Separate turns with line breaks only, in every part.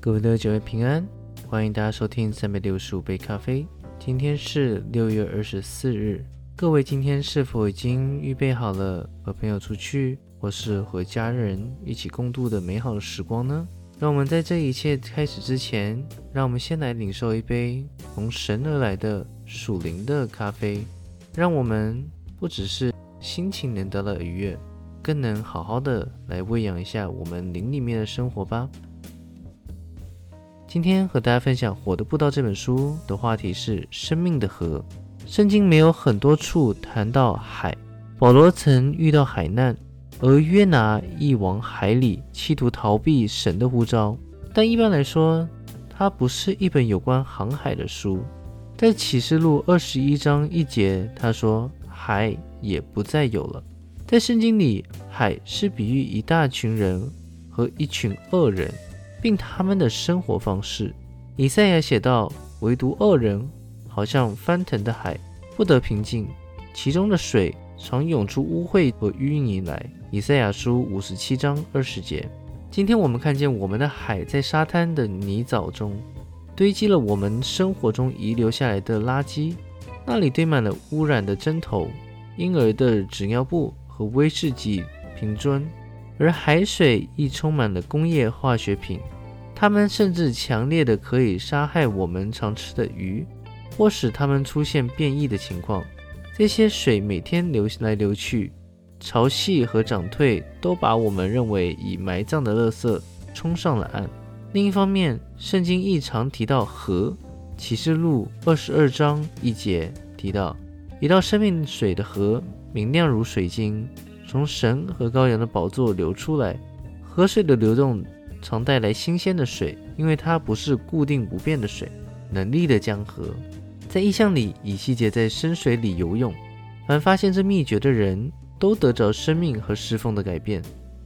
各位的九位平安，欢迎大家收听三百六十五杯咖啡。今天是六月二十四日，各位今天是否已经预备好了和朋友出去，或是和家人一起共度的美好的时光呢？让我们在这一切开始之前，让我们先来领受一杯从神而来的属灵的咖啡，让我们不只是心情能得到愉悦，更能好好的来喂养一下我们灵里面的生活吧。今天和大家分享《火的步道》这本书的话题是生命的河。圣经没有很多处谈到海。保罗曾遇到海难，而约拿亦往海里，企图逃避神的呼召。但一般来说，它不是一本有关航海的书。在启示录二十一章一节，他说：“海也不再有了。”在圣经里，海是比喻一大群人和一群恶人。并他们的生活方式，以赛亚写道：“唯独恶人，好像翻腾的海，不得平静，其中的水常涌出污秽和淤泥来。”以赛亚书五十七章二十节。今天我们看见我们的海在沙滩的泥沼中堆积了我们生活中遗留下来的垃圾，那里堆满了污染的针头、婴儿的纸尿布和威士忌瓶樽。而海水亦充满了工业化学品，它们甚至强烈的可以杀害我们常吃的鱼，或使它们出现变异的情况。这些水每天流来流去，潮汐和涨退都把我们认为已埋葬的垃圾冲上了岸。另一方面，圣经亦常提到河，启示录二十二章一节提到一道生命水的河，明亮如水晶。从神和羔羊的宝座流出来，河水的流动常带来新鲜的水，因为它不是固定不变的水。能力的江河，在意象里，以西结在深水里游泳。凡发现这秘诀的人都得着生命和侍奉的改变。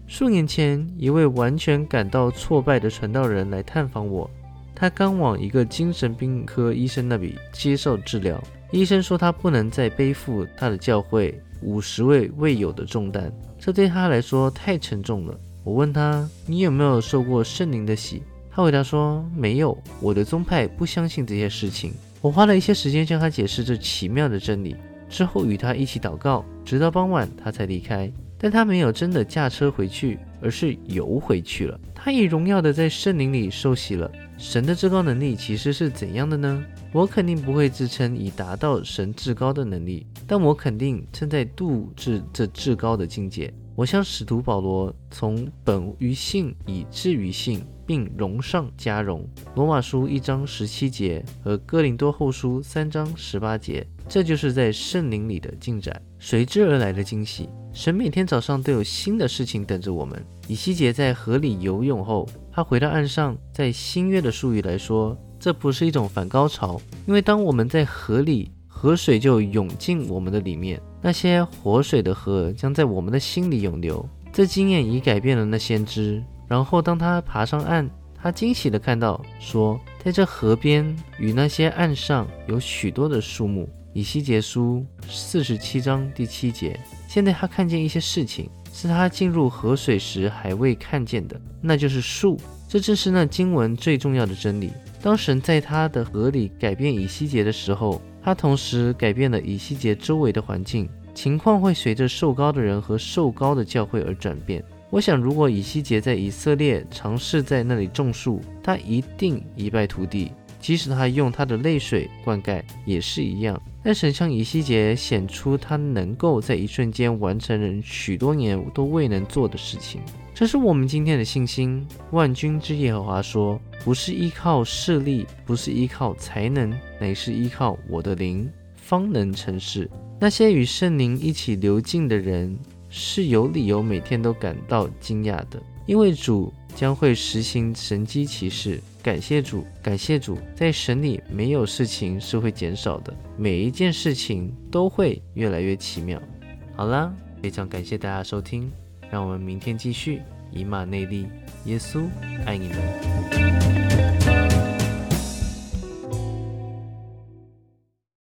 数年前，一位完全感到挫败的传道人来探访我，他刚往一个精神病科医生那里接受治疗。医生说他不能再背负他的教会。五十位未有的重担，这对他来说太沉重了。我问他：“你有没有受过圣灵的洗？”他回答说：“没有，我的宗派不相信这些事情。”我花了一些时间向他解释这奇妙的真理，之后与他一起祷告，直到傍晚他才离开。但他没有真的驾车回去，而是游回去了。他以荣耀的在圣灵里受洗了。神的至高能力其实是怎样的呢？我肯定不会自称已达到神至高的能力，但我肯定正在度至这至高的境界。我向使徒保罗从本于性以至于性，并荣上加荣。罗马书一章十七节和哥林多后书三章十八节，这就是在圣灵里的进展，随之而来的惊喜。神每天早上都有新的事情等着我们。以西结在河里游泳后，他回到岸上，在新约的术语来说。这不是一种反高潮，因为当我们在河里，河水就涌进我们的里面，那些活水的河将在我们的心里涌流。这经验已改变了那先知。然后当他爬上岸，他惊喜地看到，说在这河边与那些岸上有许多的树木。以西结书四十七章第七节。现在他看见一些事情，是他进入河水时还未看见的，那就是树。这正是那经文最重要的真理。当神在他的河里改变以西结的时候，他同时改变了以西结周围的环境。情况会随着受高的人和受高的教会而转变。我想，如果以西结在以色列尝试在那里种树，他一定一败涂地。即使他用他的泪水灌溉，也是一样。但神向以西结显出他能够在一瞬间完成人许多年都未能做的事情。这是我们今天的信心。万军之耶和华说：“不是依靠势力，不是依靠才能，乃是依靠我的灵，方能成事。”那些与圣灵一起流进的人是有理由每天都感到惊讶的，因为主将会实行神机骑士。感谢主，感谢主，在神里没有事情是会减少的，每一件事情都会越来越奇妙。好啦，非常感谢大家收听。让我们明天继续以马内利，耶稣爱你们。